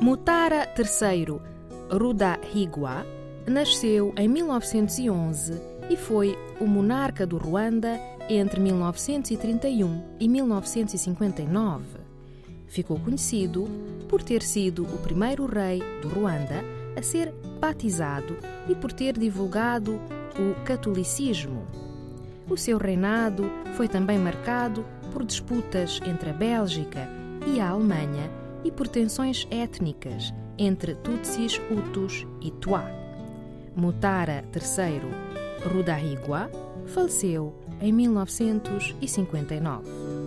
Mutara III Rudahigwa nasceu em 1911 e foi o monarca do Ruanda entre 1931 e 1959. Ficou conhecido por ter sido o primeiro rei do Ruanda a ser batizado e por ter divulgado o catolicismo. O seu reinado foi também marcado por disputas entre a Bélgica e a Alemanha e por tensões étnicas entre Tutsis, Hutus e Tuá. Mutara III Rudahigwa faleceu em 1959.